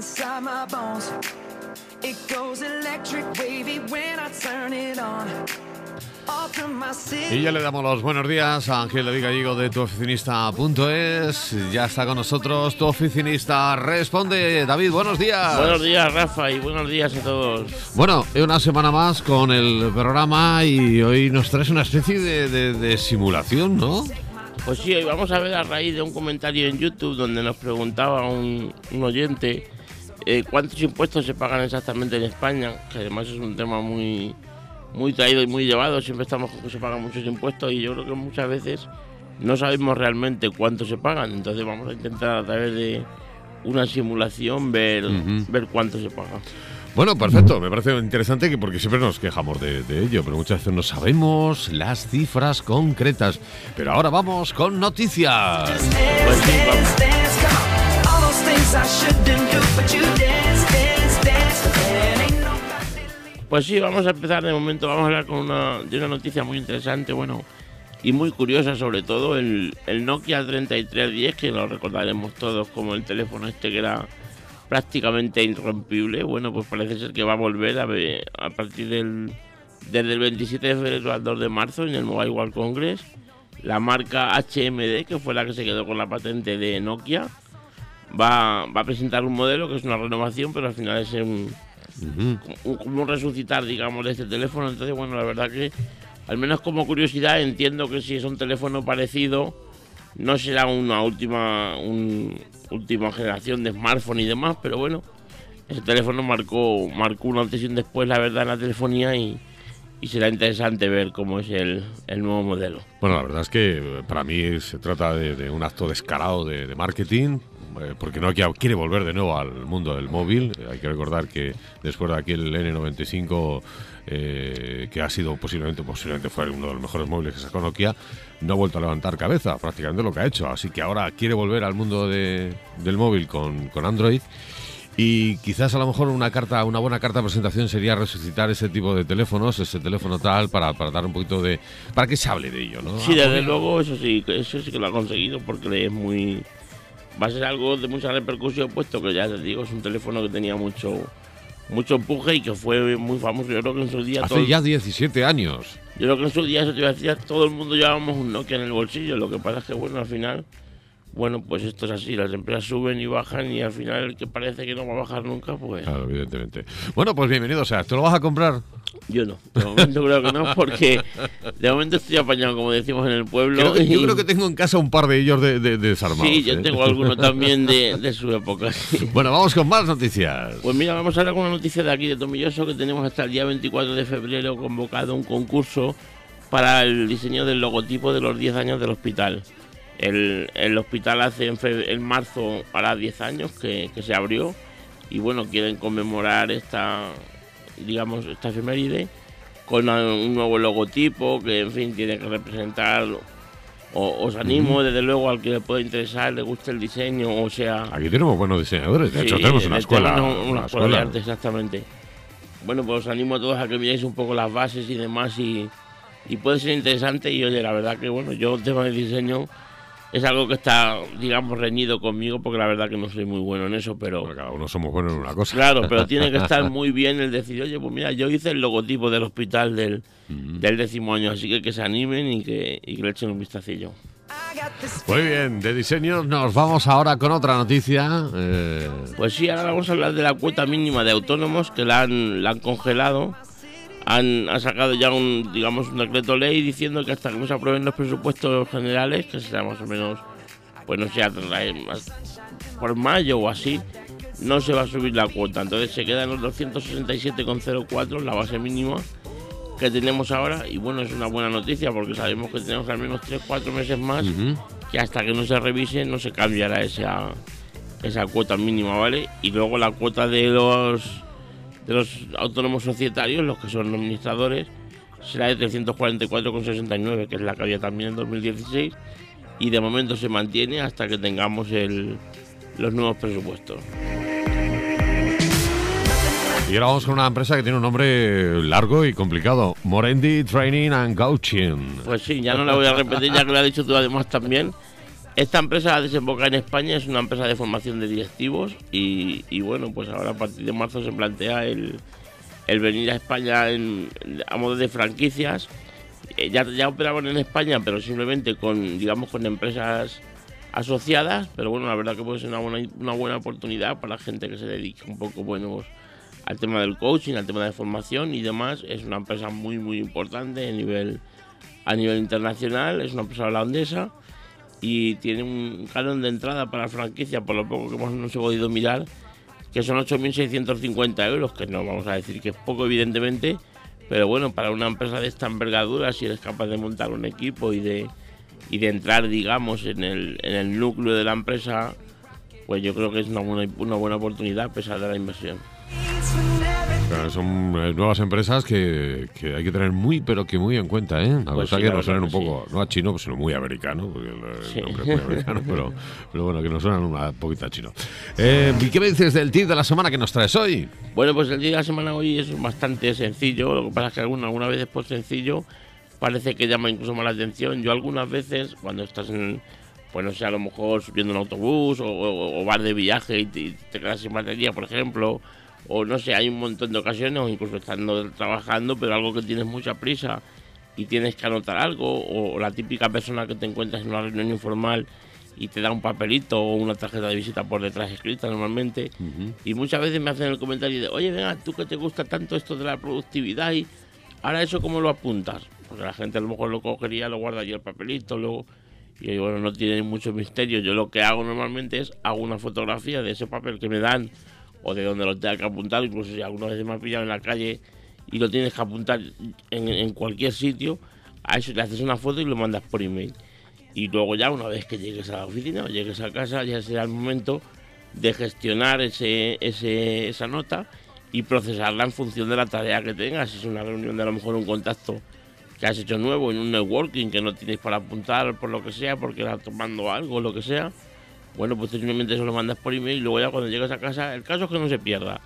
inside my bones. It goes electric wavy when I turn it on. Off from my city. Y ya le damos los buenos días a Ángel David Gallego de tuoficinista.es. Ya está con nosotros tu oficinista. Responde, David, buenos días. Buenos días, Rafa, y buenos días a todos. Bueno, una semana más con el programa y hoy nos traes una especie de, de- de simulación, ¿no? Pues sí, hoy vamos a ver a raíz de un comentario en YouTube donde nos preguntaba un, un oyente eh, cuántos impuestos se pagan exactamente en España, que además es un tema muy, muy traído y muy llevado. Siempre estamos con que se pagan muchos impuestos y yo creo que muchas veces no sabemos realmente cuánto se pagan. Entonces vamos a intentar a través de una simulación ver, Ujú. ver cuánto se paga. Bueno, perfecto, me parece interesante que porque siempre nos quejamos de, de ello, pero muchas veces no sabemos las cifras concretas. Pero ahora vamos con noticias. Pues sí, vamos. Pues sí, vamos a empezar de momento, vamos a hablar con una, de una noticia muy interesante, bueno, y muy curiosa sobre todo, el, el Nokia 3310, que lo recordaremos todos como el teléfono este que era prácticamente irrompible, bueno, pues parece ser que va a volver a, partir del, desde el 27 de febrero al 2 de marzo en el Mobile World Congress, la marca HMD, que fue la que se quedó con la patente de Nokia, va, va a presentar un modelo que es una renovación, pero al final es un, Como un resucitar, digamos, este teléfono. Entonces, bueno, la verdad que, al menos como curiosidad, entiendo que si es un teléfono parecido, no será una última, un- última generación de smartphone y demás, pero bueno, ese teléfono marcó, marcó un antes y un después, la verdad, en la telefonía y, y será interesante ver cómo es el, el nuevo modelo. Bueno, la verdad es que para mí se trata de, un acto descarado de, de marketing, eh, porque Nokia quiere volver de nuevo al mundo del móvil. Hay que recordar que después de aquel N95, eh, que ha sido posiblemente, posiblemente fue uno de los mejores móviles que sacó Nokia, no ha vuelto a levantar cabeza, prácticamente lo que ha hecho. Así que ahora quiere volver al mundo de- del móvil con, con Android. Y quizás a lo mejor una carta, una buena carta de presentación sería resucitar ese tipo de teléfonos, ese teléfono tal, para, para dar un poquito de. para que se hable de ello, ¿no? Sí, Ah, desde luego, eso sí, eso sí que lo ha conseguido porque es muy. Va a ser algo de mucha repercusión, puesto que ya te digo, es un teléfono que tenía mucho mucho empuje y que fue muy famoso. Yo creo que en su día. Hace todo- ya 17 años. Yo creo que en su día, eso te iba a decir, todo el mundo llevábamos un Nokia en el bolsillo. Lo que pasa es que, bueno, al final. Bueno, pues esto es así, las empresas suben y bajan y al final el que parece que no va a bajar nunca, pues Claro, evidentemente. Bueno, pues bienvenido, o sea, ¿te lo vas a comprar? yo no. De momento creo que no, porque de momento estoy apañado, como decimos en el pueblo. Creo que- yo creo que tengo en casa un par de ellos de, de- de desarmados. Sí, yo ¿eh? tengo alguno también de, de su época. sí. Bueno, vamos con más noticias. Pues mira, vamos a hablar con una noticia de aquí de Tomilloso que tenemos hasta el día 24 de febrero convocado un concurso para el diseño del logotipo de los 10 años del hospital. El, el hospital hace en, fe- en marzo para 10 años que, que se abrió y bueno, quieren conmemorar esta, digamos, esta efeméride con un nuevo logotipo que en fin tiene que representar o- os animo desde luego al que le pueda interesar, le guste el diseño, o sea, Aquí tenemos buenos diseñadores. De hecho, Sí, tenemos una escuela. tenemos una, una escuela de arte, exactamente. Bueno, pues os animo a todos a que miréis un poco las bases y demás y, y puede ser interesante y oye, la verdad que bueno, yo tema de diseño es algo que está, digamos, reñido conmigo porque la verdad que no soy muy bueno en eso, pero Bueno, cada uno somos buenos en una cosa. claro, pero tiene que estar muy bien el decir, oye, pues mira, yo hice el logotipo del hospital del, del décimo año, así que que se animen y que, y que le echen un vistacillo. Muy bien, de diseño nos vamos ahora con otra noticia. eh, Pues sí, ahora vamos a hablar de la cuota mínima de autónomos que la han, la han congelado. Han, han sacado ya un, digamos, un decreto ley diciendo que hasta que no se aprueben los presupuestos generales, que será más o menos, pues no sé, por mayo o así, no se va a subir la cuota. Entonces se queda en los 267,04, la base mínima que tenemos ahora. Y bueno, es una buena noticia porque sabemos que tenemos al menos 3-4 meses más que hasta que no se revise no se cambiará esa, esa cuota mínima, ¿vale? Y luego la cuota de los de los autónomos societarios, los que son administradores, será de 344,69, que es la que había también en 2016, y de momento se mantiene hasta que tengamos el, los nuevos presupuestos. Y ahora vamos con una empresa que tiene un nombre largo y complicado. Morendi Training and Coaching. Pues sí, ya no la voy a repetir, ya que lo has dicho tú además también. Esta empresa desemboca en España, es una empresa de formación de directivos y, bueno, pues ahora a partir de marzo se plantea el, venir a España a modo de franquicias. Eh, ya, operaban en España, pero simplemente con, digamos, con empresas asociadas, pero bueno, la verdad que puede ser una buena, una buena oportunidad para la gente que se dedique un poco, bueno, al tema del coaching, al tema de formación y demás. Es una empresa muy, muy importante a nivel, a nivel internacional, es una empresa holandesa y tiene un canon de entrada para la franquicia, por lo poco que hemos podido mirar, que son 8.650 euros, que no vamos a decir que es poco, evidentemente, pero bueno, para una empresa de esta envergadura, si eres capaz de montar un equipo y de, y de entrar, digamos, en el, en el núcleo de la empresa, pues yo creo que es una buena, una buena oportunidad a pesar de la inversión son eh, nuevas empresas que, hay que tener muy, pero que muy en cuenta, ¿eh? A pues que nos suenen un poco, no a chino, sino muy americano, porque el, nombre es muy americano, pero, pero, bueno, que nos suenan una poquita a chino. Eh, ¿Y qué me dices del tip de la semana que nos traes hoy? Bueno, pues el tip de la semana hoy es bastante sencillo, lo que pasa es que alguna, alguna vez por sencillo parece que llama incluso más la atención. Yo algunas veces, cuando estás en pues no sé, a lo mejor subiendo un autobús o, o, vas de viaje y te, te, quedas sin batería, por ejemplo, o no sé, hay un montón de ocasiones, o incluso estando trabajando, pero algo que tienes mucha prisa y tienes que anotar algo, o la típica persona que te encuentras en una reunión informal y te da un papelito o una tarjeta de visita por detrás escrita normalmente, y muchas veces me hacen el comentario de, oye, venga, tú que te gusta tanto esto de la productividad y ahora eso cómo lo apuntas, porque la gente a lo mejor lo cogería, lo guardaría el papelito, luego... Y bueno, no tiene mucho misterio. Yo lo que hago normalmente es hago una fotografía de ese papel que me dan o de donde lo tenga que apuntar, incluso si alguna vez me has pillado en la calle y lo tienes que apuntar en, cualquier sitio, a eso le haces una foto y lo mandas por email. Y luego ya una vez que llegues a la oficina o llegues a casa, ya será el momento de gestionar ese, ese, esa nota y procesarla en función de la tarea que tengas. Si es una reunión de a lo mejor un contacto que has hecho nuevo en un networking que no tienes para apuntar por lo que sea, porque estás tomando algo, lo que sea, bueno, pues simplemente eso lo mandas por email y luego ya cuando llegas a casa, el caso es que no se pierda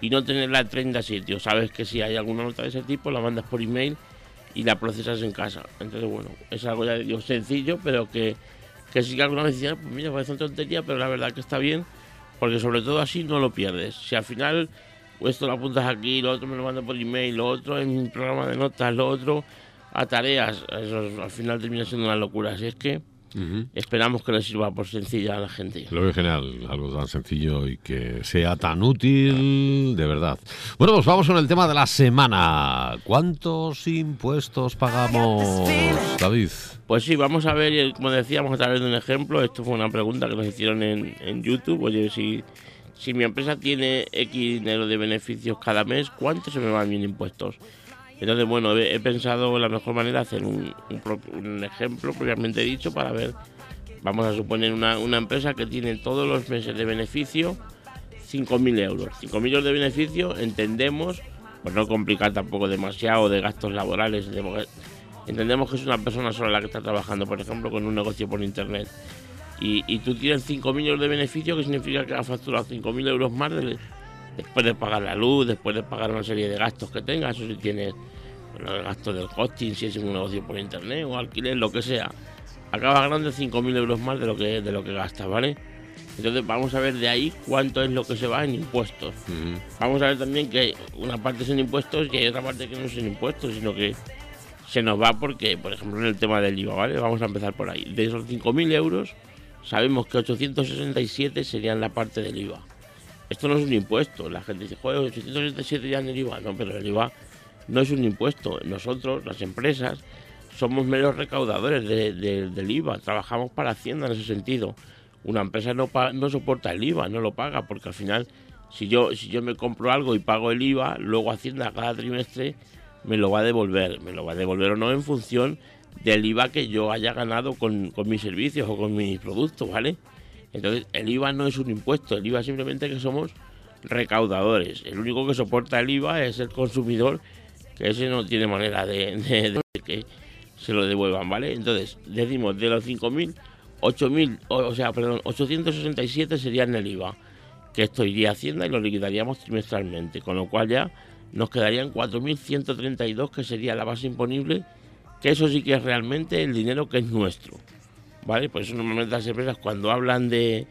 y no tenerla en 30 sitios. Sabes que si hay alguna nota de ese tipo, la mandas por email y la procesas en casa. Entonces, bueno, es algo ya digo sencillo, pero que, que sí que alguna vez decía, pues mira, parece una tontería, pero la verdad que está bien, porque sobre todo así no lo pierdes. Si al final pues esto lo apuntas aquí, lo otro me lo mando por email, lo otro en mi programa de notas, lo otro a tareas, eso al final termina siendo una locura. Así es que Esperamos que le sirva por sencilla a la gente. Lo veo genial, algo tan sencillo y que sea tan útil, de verdad. Bueno, pues vamos con el tema de la semana. ¿Cuántos impuestos pagamos, David? Pues sí, vamos a ver, como decíamos a través de un ejemplo, esto fue una pregunta que nos hicieron en, en YouTube, oye, si, si mi empresa tiene X dinero de beneficios cada mes, ¿cuánto se me van bien impuestos? Entonces, bueno, he, pensado la mejor manera hacer un, ejemplo propiamente dicho para ver, vamos a suponer una, empresa que tiene todos los meses de beneficio 5.000 euros. 5.000 euros de beneficio entendemos, pues no complicar tampoco demasiado de gastos laborales, entendemos que es una persona sola la que está trabajando, por ejemplo, con un negocio por internet. Y, y tú tienes 5.000 euros de beneficio, que significa que has facturado 5.000 euros más de, después de pagar la luz, después de pagar una serie de gastos que tengas, o si tienes el gasto del hosting, si es un negocio por internet o alquiler, lo que sea, acabas ganando 5.000 euros más de lo que de lo que gastas, ¿vale? Entonces vamos a ver de ahí cuánto es lo que se va en impuestos. Vamos a ver también que una parte son impuestos y hay otra parte que no son impuestos, sino que se nos va porque, por ejemplo, en el tema del IVA, ¿vale? Vamos a empezar por ahí. De esos 5.000 euros, sabemos que 867 serían la parte del IVA. Esto no es un impuesto. La gente dice, joder, 877 ya en el IVA. No, pero el IVA no es un impuesto. Nosotros, las empresas, somos meros recaudadores del IVA. Trabajamos para Hacienda en ese sentido. Una empresa no, no soporta el IVA, no lo paga, porque al final, si yo, si yo me compro algo y pago el IVA, luego Hacienda cada trimestre me lo va a devolver. Me lo va a devolver o no en función del IVA que yo haya ganado con, con mis servicios o con mis productos, ¿vale? Entonces, el IVA no es un impuesto, el IVA simplemente que somos recaudadores. El único que soporta el IVA es el consumidor, que ese no tiene manera de, que se lo devuelvan, ¿vale? Entonces, decimos de los 5.000, 8.000, o, sea, perdón, 867 serían el IVA, que esto iría a Hacienda y lo liquidaríamos trimestralmente, con lo cual ya nos quedarían 4.132, que sería la base imponible, que eso sí que es realmente el dinero que es nuestro. ¿Vale? Por eso normalmente las empresas cuando hablan de,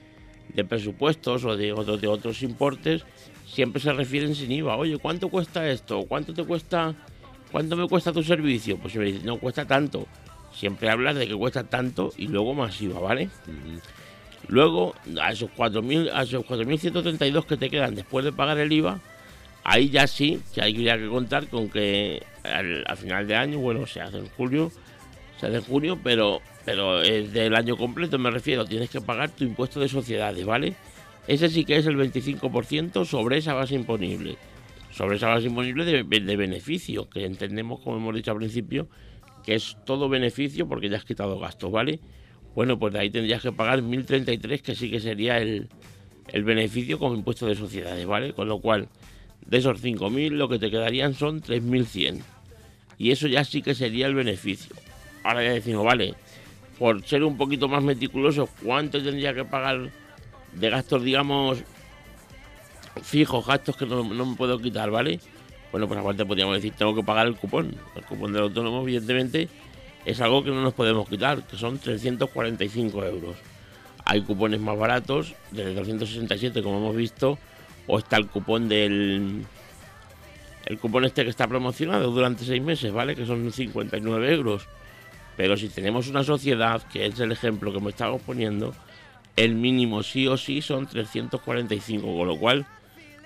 de presupuestos o de, otros de otros importes, siempre se refieren sin IVA. Oye, ¿cuánto cuesta esto? ¿Cuánto te cuesta? ¿Cuánto me cuesta tu servicio? Pues si me dicen, no cuesta tanto. Siempre hablas de que cuesta tanto y luego más IVA, ¿vale? Luego, a esos 4.000, a esos 4.132 que te quedan después de pagar el IVA, ahí ya sí que hay que contar con que al, final de año, bueno, se hace en julio, se hace en junio, pero, pero es del año completo, me refiero, tienes que pagar tu impuesto de sociedades, ¿vale? Ese sí que es el 25% sobre esa base imponible. Sobre esa base imponible de, de beneficio, que entendemos, como hemos dicho al principio, que es todo beneficio porque ya has quitado gastos, ¿vale? Bueno, pues de ahí tendrías que pagar 1.033, que sí que sería el, el beneficio como impuesto de sociedades, ¿vale? Con lo cual, de esos 5.000 lo que te quedarían son 3.100. Y eso ya sí que sería el beneficio. Ahora ya decimos, vale, por ser un poquito más meticuloso, ¿cuánto tendría que pagar de gastos, digamos, fijos, gastos que no, no me puedo quitar, ¿vale? Bueno, pues aparte podríamos decir, tengo que pagar el cupón. El cupón del autónomo, evidentemente, es algo que no nos podemos quitar, que son 345 euros. Hay cupones más baratos, desde 267 como hemos visto, o está el cupón del... El cupón este que está promocionado durante seis meses, ¿vale? Que son 59 euros. Pero si tenemos una sociedad, que es el ejemplo que me estamos poniendo, el mínimo sí o sí son 345, con lo cual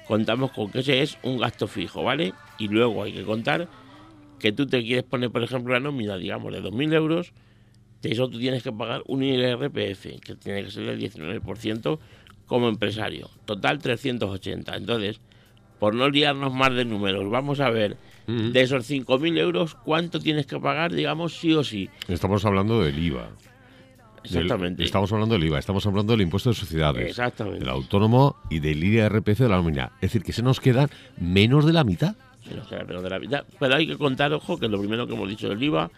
contamos con que ese es un gasto fijo, ¿vale? Y luego hay que contar que tú te quieres poner, por ejemplo, la nómina, digamos, de 2.000 euros, de eso tú tienes que pagar un IRPF, que tiene que ser el 19% como empresario. Total 380. Entonces, por no liarnos más de números, vamos a ver, de esos 5.000 euros, ¿cuánto tienes que pagar, digamos, sí o sí? Estamos hablando del IVA. Exactamente. estamos hablando del IVA, estamos hablando del impuesto de sociedades, Exactamente. del autónomo y del IRPF de la nómina. Es decir, que se nos quedan menos de la mitad. de la mitad. Pero hay que contar, ojo, que lo primero que hemos dicho del IVA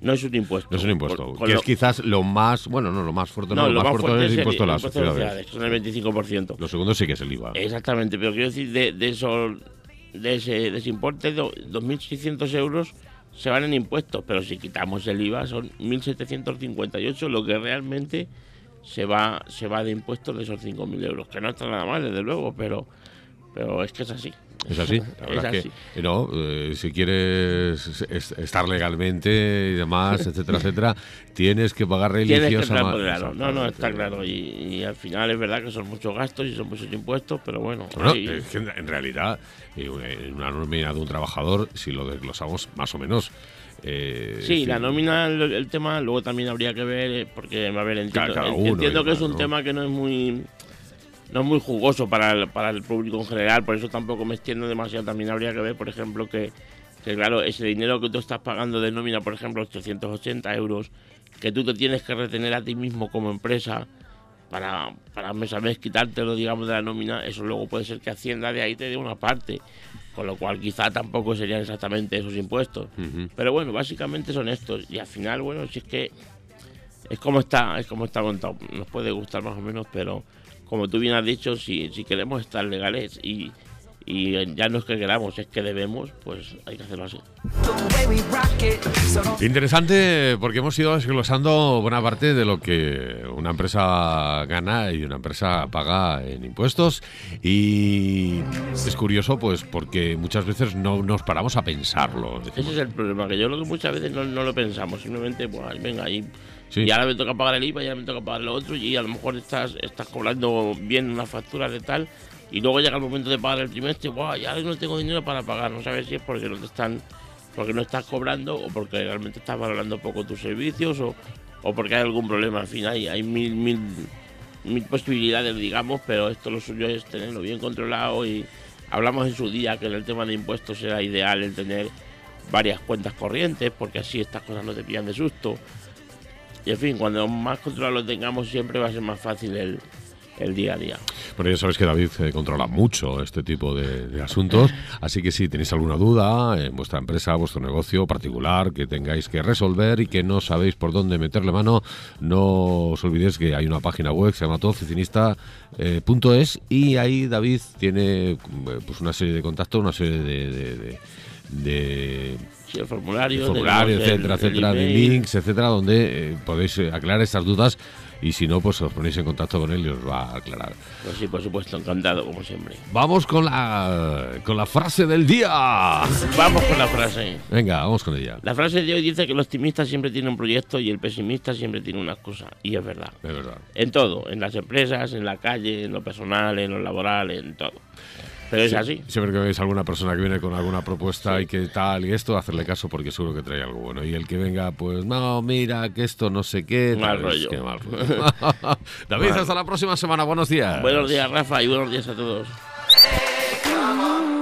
no es un impuesto. No es un impuesto. que es quizás lo más, bueno, no, lo más fuerte, no, lo, más, fuerte, es el impuesto a las sociedades. Son el 25%. Lo segundo sí que es el IVA. Exactamente, pero quiero decir, de, de, esos, de, ese, de ese importe, 2.600 euros se van en impuestos, pero si quitamos el IVA son 1.758, lo que realmente se va, se va de impuestos de esos 5.000 euros, que no está nada mal, desde luego, pero, pero es que es así. Es así, la verdad es, que no, eh, si quieres estar legalmente y demás, etcétera, etcétera, tienes que pagar religiosamente. Claro. No, no, está claro. Y, al final es verdad que son muchos gastos y son muchos impuestos, pero bueno. es que en realidad, en una nómina de un trabajador, si lo desglosamos más o menos, eh, sí, la nómina, el, tema, luego también habría que ver, eh, porque, a ver, entiendo, entiendo que es un tema que no es muy no es muy jugoso para el, para el público en general, por eso tampoco me extiendo demasiado. También habría que ver, por ejemplo, que, claro, ese dinero que tú estás pagando de nómina, por ejemplo, 880 euros, que tú te tienes que retener a ti mismo como empresa para, para mes a mes quitártelo, digamos, de la nómina, eso luego puede ser que Hacienda de ahí te dé una parte, con lo cual quizá tampoco serían exactamente esos impuestos. Pero bueno, básicamente son estos, y al final, bueno, si es que es como está, es como está contado, nos puede gustar más o menos, pero como tú bien has dicho, si, si queremos estar legales y, y ya no es que queramos, es que debemos, pues hay que hacerlo así. Interesante porque hemos ido desglosando buena parte de lo que una empresa gana y una empresa paga en impuestos y es curioso pues porque muchas veces no nos paramos a pensarlo. Ese es el problema, que yo lo que muchas veces no, no lo pensamos, simplemente pues venga ahí y ahora me toca pagar el IVA, y ahora me toca pagar lo otro, y a lo mejor estás, estás cobrando bien una factura de tal, y luego llega el momento de pagar el trimestre, wow, ya no tengo dinero para pagar, no sabes si es porque no te están, porque no estás cobrando, o porque realmente estás valorando poco tus servicios, o, o porque hay algún problema. Al final hay, hay mil, mil, mil posibilidades, digamos, pero esto lo suyo es tenerlo bien controlado y hablamos en su día que en el tema de impuestos era ideal el tener varias cuentas corrientes, porque así estas cosas no te pillan de susto y en fin, cuando más control lo tengamos, siempre va a ser más fácil el, el día a día. Bueno, ya sabéis que David eh, controla mucho este tipo de, asuntos, así que si tenéis alguna duda en vuestra empresa, vuestro negocio particular que tengáis que resolver y que no sabéis por dónde meterle mano, no os olvidéis que hay una página web que se llama todoficinista.es y ahí David tiene eh, pues una serie de contactos, una serie de de Sí, el formulario. el formulario, tenemos el- etcétera, el etcétera, de links, etcétera, donde eh, podéis eh, aclarar estas dudas y si no, pues os ponéis en contacto con él y os va a aclarar. Pues sí, por supuesto, encantado, como siempre. Vamos con la con la frase del día. Vamos con la frase. Venga, vamos con ella. La frase de hoy dice que el optimista siempre tiene un proyecto y el pesimista siempre tiene una excusa. Y es verdad. Es verdad. En todo, en las empresas, en la calle, en lo personal, en lo laboral, en todo. Pero es así. Siempre que veis alguna persona que viene con alguna propuesta y que tal y esto, hacerle caso porque seguro que trae algo bueno. Y el que venga, pues no, mira, que esto no sé qué. Mal tal, rollo. que mal rollo. David, Mal. hasta la próxima semana. Buenos días. Buenos días, Rafa, y buenos días a todos. Come on,